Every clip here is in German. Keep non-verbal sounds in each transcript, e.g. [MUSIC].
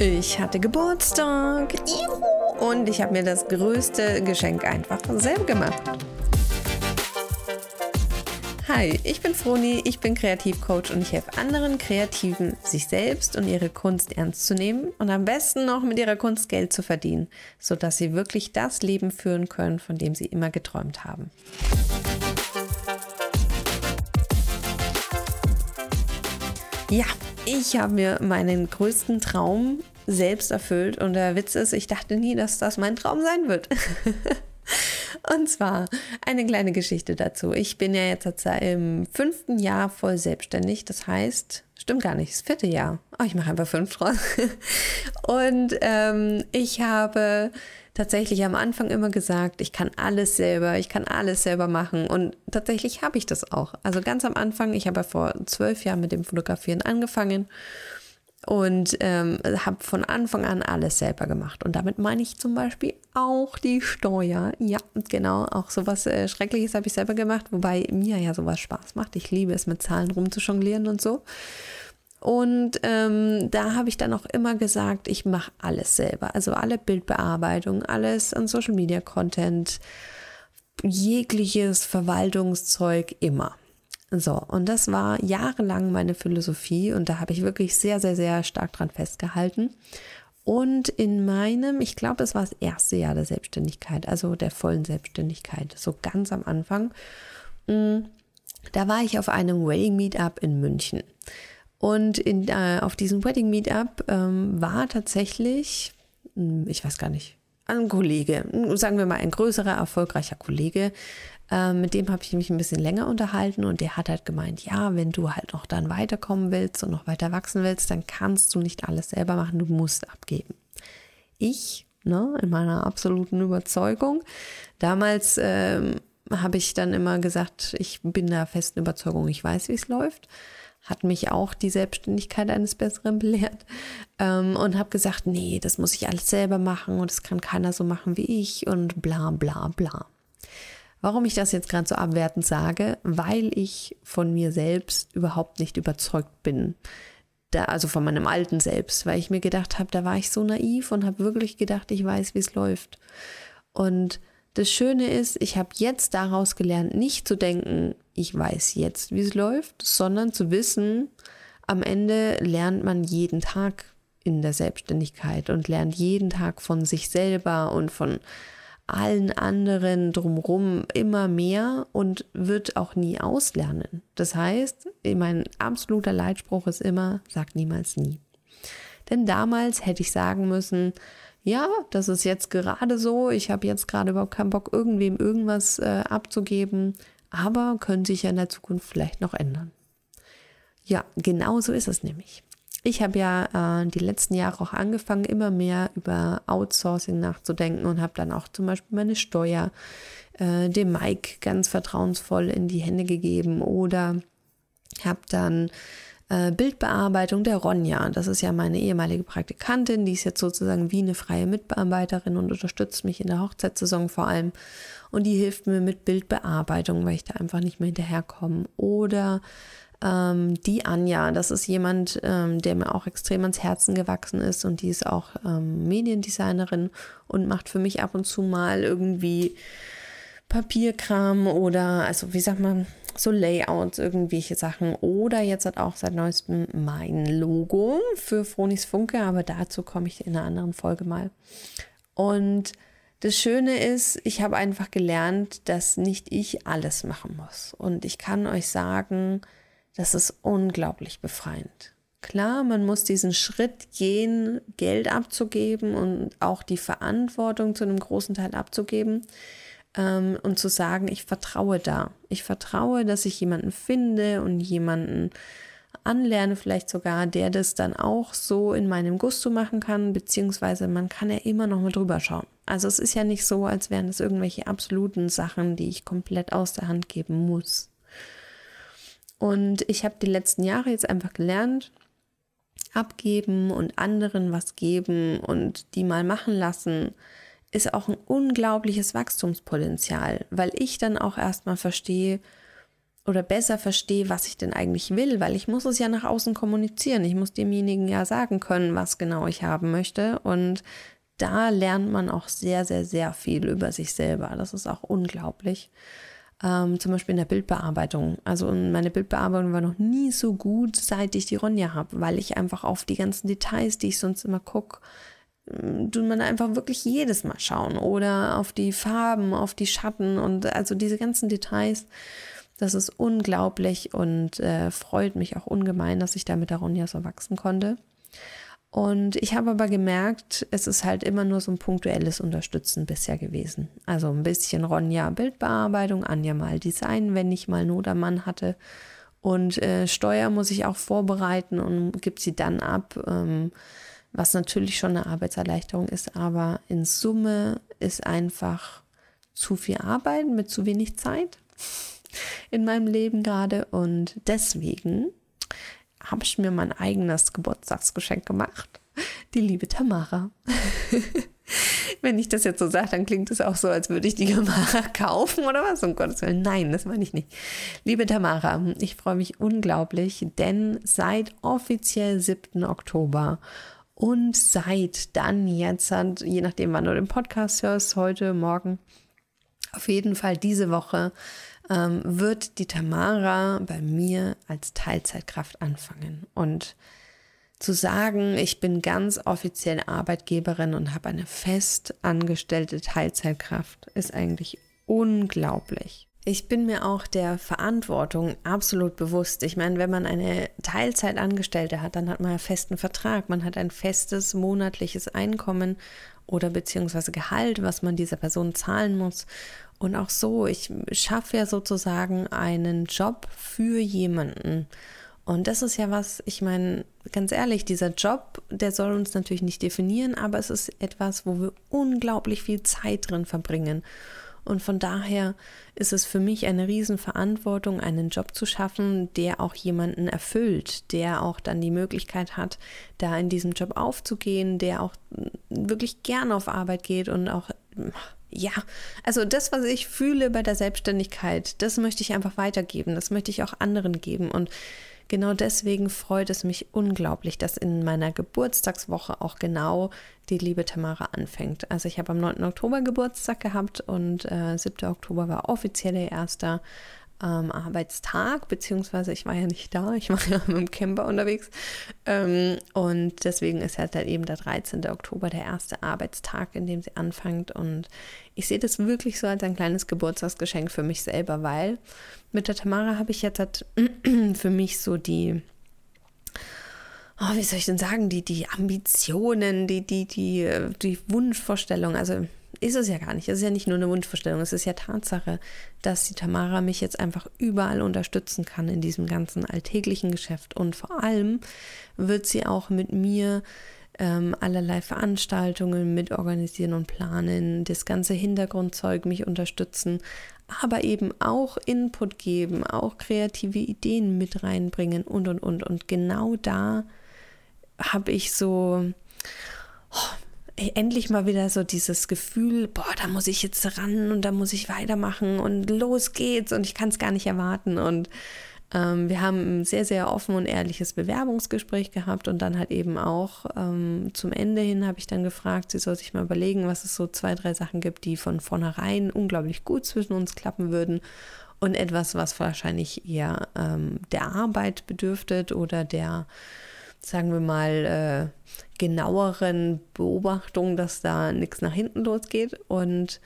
Ich hatte Geburtstag Juhu. und ich habe mir das größte Geschenk einfach selber gemacht. Hi, ich bin Froni, ich bin Kreativcoach und ich helfe anderen Kreativen, sich selbst und ihre Kunst ernst zu nehmen und am besten noch mit ihrer Kunst Geld zu verdienen, sodass sie wirklich das Leben führen können, von dem sie immer geträumt haben. Ja, ich habe mir meinen größten Traum selbst erfüllt und der Witz ist, ich dachte nie, dass das mein Traum sein wird. [LAUGHS] und zwar eine kleine Geschichte dazu. Ich bin ja jetzt im fünften Jahr voll selbstständig. Das heißt, stimmt gar nicht, das vierte Jahr. Oh, ich mache einfach fünf draus. [LAUGHS] und ähm, ich habe tatsächlich am Anfang immer gesagt, ich kann alles selber, ich kann alles selber machen. Und tatsächlich habe ich das auch. Also ganz am Anfang, ich habe ja vor zwölf Jahren mit dem Fotografieren angefangen und ähm, habe von Anfang an alles selber gemacht. Und damit meine ich zum Beispiel auch die Steuer. Ja, genau, auch sowas äh, Schreckliches habe ich selber gemacht, wobei mir ja sowas Spaß macht. Ich liebe es, mit Zahlen rumzujonglieren und so. Und ähm, da habe ich dann auch immer gesagt, ich mache alles selber. Also alle Bildbearbeitung, alles an Social Media Content, jegliches Verwaltungszeug immer. So, und das war jahrelang meine Philosophie und da habe ich wirklich sehr, sehr, sehr stark dran festgehalten. Und in meinem, ich glaube, das war das erste Jahr der Selbstständigkeit, also der vollen Selbstständigkeit, so ganz am Anfang, mm, da war ich auf einem Wedding Meetup in München. Und in, äh, auf diesem Wedding Meetup ähm, war tatsächlich, hm, ich weiß gar nicht, ein Kollege, sagen wir mal ein größerer, erfolgreicher Kollege, äh, mit dem habe ich mich ein bisschen länger unterhalten und der hat halt gemeint, ja, wenn du halt noch dann weiterkommen willst und noch weiter wachsen willst, dann kannst du nicht alles selber machen, du musst abgeben. Ich, ne, in meiner absoluten Überzeugung, damals ähm, habe ich dann immer gesagt, ich bin der festen Überzeugung, ich weiß, wie es läuft hat mich auch die Selbstständigkeit eines Besseren belehrt ähm, und habe gesagt, nee, das muss ich alles selber machen und das kann keiner so machen wie ich und bla bla bla. Warum ich das jetzt gerade so abwertend sage? Weil ich von mir selbst überhaupt nicht überzeugt bin. Da, also von meinem alten Selbst, weil ich mir gedacht habe, da war ich so naiv und habe wirklich gedacht, ich weiß, wie es läuft. Und das Schöne ist, ich habe jetzt daraus gelernt, nicht zu denken, ich weiß jetzt, wie es läuft, sondern zu wissen, am Ende lernt man jeden Tag in der Selbstständigkeit und lernt jeden Tag von sich selber und von allen anderen drumherum immer mehr und wird auch nie auslernen. Das heißt, mein absoluter Leitspruch ist immer, sag niemals nie. Denn damals hätte ich sagen müssen, ja, das ist jetzt gerade so, ich habe jetzt gerade überhaupt keinen Bock, irgendwem irgendwas äh, abzugeben, aber können sich ja in der Zukunft vielleicht noch ändern. Ja, genau so ist es nämlich. Ich habe ja äh, die letzten Jahre auch angefangen, immer mehr über Outsourcing nachzudenken und habe dann auch zum Beispiel meine Steuer äh, dem Mike ganz vertrauensvoll in die Hände gegeben oder habe dann äh, Bildbearbeitung der Ronja. Das ist ja meine ehemalige Praktikantin, die ist jetzt sozusagen wie eine freie Mitbearbeiterin und unterstützt mich in der Hochzeitssaison vor allem. Und die hilft mir mit Bildbearbeitung, weil ich da einfach nicht mehr hinterherkomme. Oder ähm, die Anja, das ist jemand, ähm, der mir auch extrem ans Herzen gewachsen ist und die ist auch ähm, Mediendesignerin und macht für mich ab und zu mal irgendwie Papierkram oder, also wie sagt man, so Layouts, irgendwelche Sachen. Oder jetzt hat auch seit neuestem mein Logo für Fronis Funke, aber dazu komme ich in einer anderen Folge mal. Und das Schöne ist, ich habe einfach gelernt, dass nicht ich alles machen muss. Und ich kann euch sagen, das ist unglaublich befreiend. Klar, man muss diesen Schritt gehen, Geld abzugeben und auch die Verantwortung zu einem großen Teil abzugeben ähm, und zu sagen, ich vertraue da. Ich vertraue, dass ich jemanden finde und jemanden anlerne, vielleicht sogar, der das dann auch so in meinem Gusto machen kann, beziehungsweise man kann ja immer noch mal drüber schauen. Also es ist ja nicht so, als wären es irgendwelche absoluten Sachen, die ich komplett aus der Hand geben muss. Und ich habe die letzten Jahre jetzt einfach gelernt, abgeben und anderen was geben und die mal machen lassen, ist auch ein unglaubliches Wachstumspotenzial, weil ich dann auch erstmal verstehe, oder besser verstehe, was ich denn eigentlich will, weil ich muss es ja nach außen kommunizieren. Ich muss demjenigen ja sagen können, was genau ich haben möchte. Und da lernt man auch sehr, sehr, sehr viel über sich selber. Das ist auch unglaublich. Ähm, zum Beispiel in der Bildbearbeitung. Also meine Bildbearbeitung war noch nie so gut, seit ich die Ronja habe, weil ich einfach auf die ganzen Details, die ich sonst immer gucke, tut man einfach wirklich jedes Mal schauen. Oder auf die Farben, auf die Schatten und also diese ganzen Details das ist unglaublich und äh, freut mich auch ungemein, dass ich da mit der Ronja so wachsen konnte. Und ich habe aber gemerkt, es ist halt immer nur so ein punktuelles Unterstützen bisher gewesen. Also ein bisschen Ronja Bildbearbeitung, Anja mal Design, wenn ich mal Not am Mann hatte. Und äh, Steuer muss ich auch vorbereiten und gibt sie dann ab, ähm, was natürlich schon eine Arbeitserleichterung ist. Aber in Summe ist einfach zu viel Arbeit mit zu wenig Zeit in meinem Leben gerade und deswegen habe ich mir mein eigenes Geburtstagsgeschenk gemacht. Die liebe Tamara. [LAUGHS] Wenn ich das jetzt so sage, dann klingt es auch so, als würde ich die Tamara kaufen oder was? Um Gottes Willen. Nein, das meine ich nicht. Liebe Tamara, ich freue mich unglaublich, denn seit offiziell 7. Oktober und seit dann jetzt, je nachdem, wann du den Podcast hörst, heute, morgen, auf jeden Fall diese Woche ähm, wird die Tamara bei mir als Teilzeitkraft anfangen. Und zu sagen, ich bin ganz offiziell Arbeitgeberin und habe eine fest angestellte Teilzeitkraft, ist eigentlich unglaublich. Ich bin mir auch der Verantwortung absolut bewusst. Ich meine, wenn man eine Teilzeitangestellte hat, dann hat man einen festen Vertrag, man hat ein festes monatliches Einkommen oder beziehungsweise Gehalt, was man dieser Person zahlen muss. Und auch so, ich schaffe ja sozusagen einen Job für jemanden. Und das ist ja was, ich meine, ganz ehrlich, dieser Job, der soll uns natürlich nicht definieren, aber es ist etwas, wo wir unglaublich viel Zeit drin verbringen. Und von daher ist es für mich eine Riesenverantwortung, einen Job zu schaffen, der auch jemanden erfüllt, der auch dann die Möglichkeit hat, da in diesem Job aufzugehen, der auch wirklich gern auf Arbeit geht und auch ja, also das, was ich fühle bei der Selbstständigkeit, das möchte ich einfach weitergeben, das möchte ich auch anderen geben. Und genau deswegen freut es mich unglaublich, dass in meiner Geburtstagswoche auch genau die liebe Tamara anfängt. Also ich habe am 9. Oktober Geburtstag gehabt und äh, 7. Oktober war offiziell der erste ähm, Arbeitstag, beziehungsweise ich war ja nicht da, ich war [LAUGHS] ja mit dem Camper unterwegs. Ähm, und deswegen ist halt dann eben der 13. Oktober der erste Arbeitstag, in dem sie anfängt. Und ich sehe das wirklich so als ein kleines Geburtstagsgeschenk für mich selber, weil mit der Tamara habe ich jetzt halt [CLEARS THROAT] für mich so die oh, wie soll ich denn sagen, die, die Ambitionen, die, die, die, die Wunschvorstellung, also ist es ja gar nicht. Es ist ja nicht nur eine Wunschvorstellung, es ist ja Tatsache, dass die Tamara mich jetzt einfach überall unterstützen kann in diesem ganzen alltäglichen Geschäft. Und vor allem wird sie auch mit mir ähm, allerlei Veranstaltungen mit organisieren und planen, das ganze Hintergrundzeug mich unterstützen, aber eben auch Input geben, auch kreative Ideen mit reinbringen und und und. Und genau da habe ich so, oh, endlich mal wieder so dieses Gefühl, boah, da muss ich jetzt ran und da muss ich weitermachen und los geht's und ich kann es gar nicht erwarten. Und ähm, wir haben ein sehr, sehr offen und ehrliches Bewerbungsgespräch gehabt und dann halt eben auch ähm, zum Ende hin habe ich dann gefragt, sie soll sich mal überlegen, was es so zwei, drei Sachen gibt, die von vornherein unglaublich gut zwischen uns klappen würden und etwas, was wahrscheinlich eher ähm, der Arbeit bedürftet oder der sagen wir mal, äh, genaueren Beobachtung, dass da nichts nach hinten losgeht. Und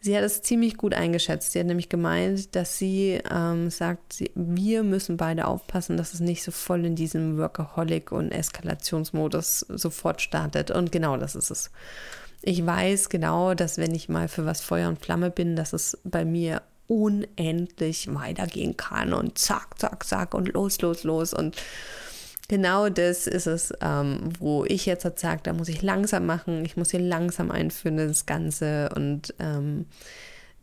sie hat es ziemlich gut eingeschätzt. Sie hat nämlich gemeint, dass sie ähm, sagt, wir müssen beide aufpassen, dass es nicht so voll in diesem Workaholic- und Eskalationsmodus sofort startet. Und genau das ist es. Ich weiß genau, dass wenn ich mal für was Feuer und Flamme bin, dass es bei mir unendlich weitergehen kann und zack, zack, zack und los, los, los und genau das ist es, ähm, wo ich jetzt halt sage, da muss ich langsam machen, ich muss hier langsam einführen, das Ganze und ähm,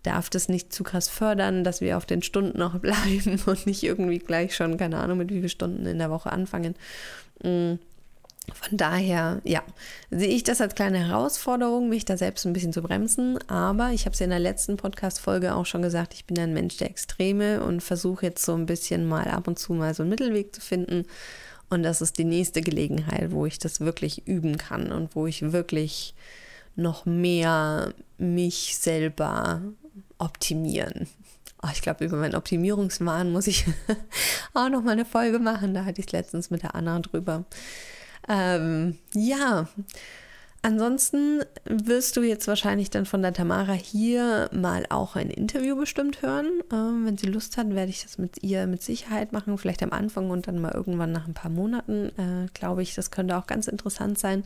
darf das nicht zu krass fördern, dass wir auf den Stunden noch [LAUGHS] bleiben und nicht irgendwie gleich schon, keine Ahnung, mit wie vielen Stunden in der Woche anfangen. Mm. Von daher, ja, sehe ich das als kleine Herausforderung, mich da selbst ein bisschen zu bremsen. Aber ich habe es ja in der letzten Podcast-Folge auch schon gesagt, ich bin ein Mensch der Extreme und versuche jetzt so ein bisschen mal ab und zu mal so einen Mittelweg zu finden. Und das ist die nächste Gelegenheit, wo ich das wirklich üben kann und wo ich wirklich noch mehr mich selber optimieren. Oh, ich glaube, über meinen Optimierungswahn muss ich [LAUGHS] auch noch mal eine Folge machen. Da hatte ich es letztens mit der Anna drüber. Ähm, ja, ansonsten wirst du jetzt wahrscheinlich dann von der Tamara hier mal auch ein Interview bestimmt hören. Ähm, wenn sie Lust hat, werde ich das mit ihr mit Sicherheit machen. Vielleicht am Anfang und dann mal irgendwann nach ein paar Monaten, äh, glaube ich, das könnte auch ganz interessant sein.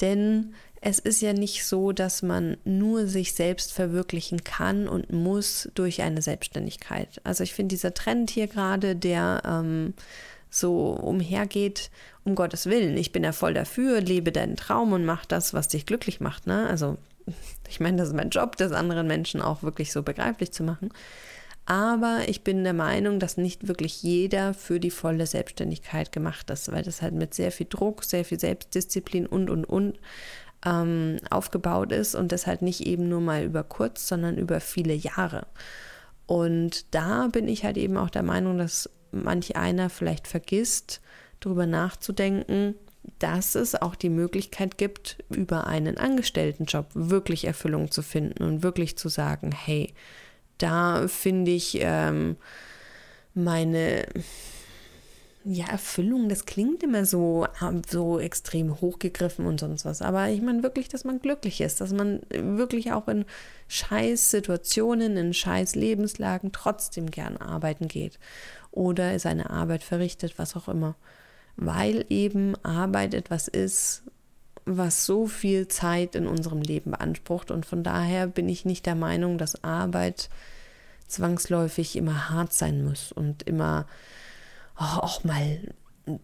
Denn es ist ja nicht so, dass man nur sich selbst verwirklichen kann und muss durch eine Selbstständigkeit. Also ich finde dieser Trend hier gerade, der ähm, so umhergeht, um Gottes Willen, ich bin ja voll dafür, lebe deinen Traum und mach das, was dich glücklich macht. Ne? Also [LAUGHS] ich meine, das ist mein Job, das anderen Menschen auch wirklich so begreiflich zu machen. Aber ich bin der Meinung, dass nicht wirklich jeder für die volle Selbstständigkeit gemacht ist, weil das halt mit sehr viel Druck, sehr viel Selbstdisziplin und, und, und ähm, aufgebaut ist und das halt nicht eben nur mal über kurz, sondern über viele Jahre. Und da bin ich halt eben auch der Meinung, dass manch einer vielleicht vergisst, darüber nachzudenken, dass es auch die Möglichkeit gibt, über einen Angestelltenjob wirklich Erfüllung zu finden und wirklich zu sagen, hey, da finde ich ähm, meine ja, Erfüllung, das klingt immer so, ähm, so extrem hochgegriffen und sonst was. Aber ich meine wirklich, dass man glücklich ist, dass man wirklich auch in scheiß Situationen, in scheiß Lebenslagen trotzdem gern arbeiten geht oder seine Arbeit verrichtet, was auch immer. Weil eben Arbeit etwas ist, was so viel Zeit in unserem Leben beansprucht. Und von daher bin ich nicht der Meinung, dass Arbeit zwangsläufig immer hart sein muss und immer auch mal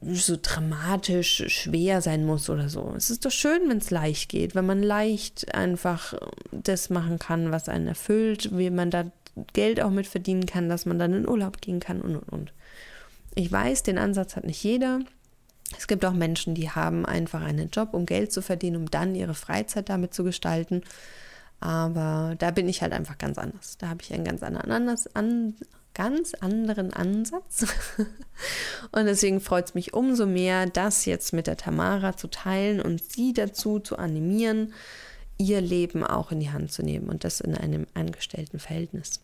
so dramatisch schwer sein muss oder so. Es ist doch schön, wenn es leicht geht, wenn man leicht einfach das machen kann, was einen erfüllt, wie man da Geld auch mit verdienen kann, dass man dann in Urlaub gehen kann und und und. Ich weiß, den Ansatz hat nicht jeder. Es gibt auch Menschen, die haben einfach einen Job, um Geld zu verdienen, um dann ihre Freizeit damit zu gestalten. Aber da bin ich halt einfach ganz anders. Da habe ich einen ganz anderen, anders, an, ganz anderen Ansatz. [LAUGHS] und deswegen freut es mich umso mehr, das jetzt mit der Tamara zu teilen und sie dazu zu animieren, ihr Leben auch in die Hand zu nehmen und das in einem angestellten Verhältnis.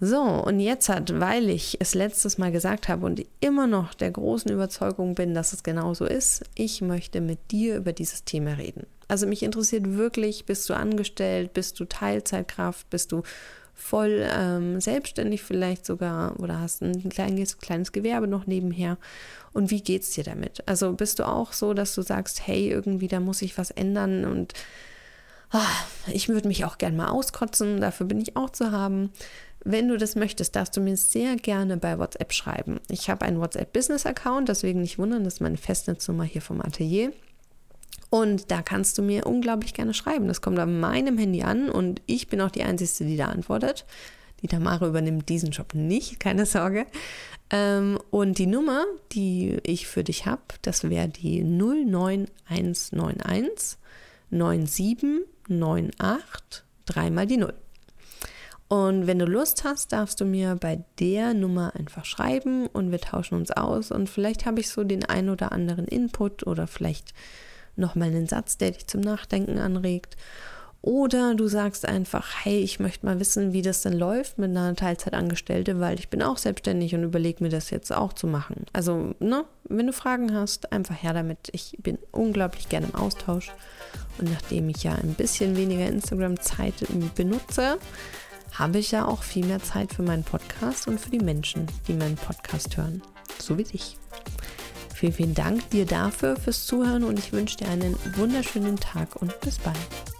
So, und jetzt hat, weil ich es letztes Mal gesagt habe und immer noch der großen Überzeugung bin, dass es genauso ist, ich möchte mit dir über dieses Thema reden. Also mich interessiert wirklich, bist du angestellt, bist du Teilzeitkraft, bist du voll ähm, selbstständig vielleicht sogar oder hast ein kleines, kleines Gewerbe noch nebenher. Und wie geht es dir damit? Also bist du auch so, dass du sagst, hey, irgendwie da muss ich was ändern und ach, ich würde mich auch gern mal auskotzen, dafür bin ich auch zu haben. Wenn du das möchtest, darfst du mir sehr gerne bei WhatsApp schreiben. Ich habe einen WhatsApp-Business-Account, deswegen nicht wundern, das ist meine Festnetznummer hier vom Atelier. Und da kannst du mir unglaublich gerne schreiben. Das kommt an meinem Handy an und ich bin auch die Einzige, die da antwortet. Die Tamara übernimmt diesen Job nicht, keine Sorge. Ähm, und die Nummer, die ich für dich habe, das wäre die 09191 9798 dreimal die 0. Und wenn du Lust hast, darfst du mir bei der Nummer einfach schreiben und wir tauschen uns aus. Und vielleicht habe ich so den ein oder anderen Input oder vielleicht nochmal einen Satz, der dich zum Nachdenken anregt. Oder du sagst einfach, hey, ich möchte mal wissen, wie das denn läuft mit einer Teilzeitangestellte, weil ich bin auch selbstständig und überlege mir das jetzt auch zu machen. Also, ne, wenn du Fragen hast, einfach her damit. Ich bin unglaublich gerne im Austausch. Und nachdem ich ja ein bisschen weniger Instagram-Zeit benutze, habe ich ja auch viel mehr Zeit für meinen Podcast und für die Menschen, die meinen Podcast hören. So wie dich. Vielen, vielen Dank dir dafür fürs Zuhören und ich wünsche dir einen wunderschönen Tag und bis bald.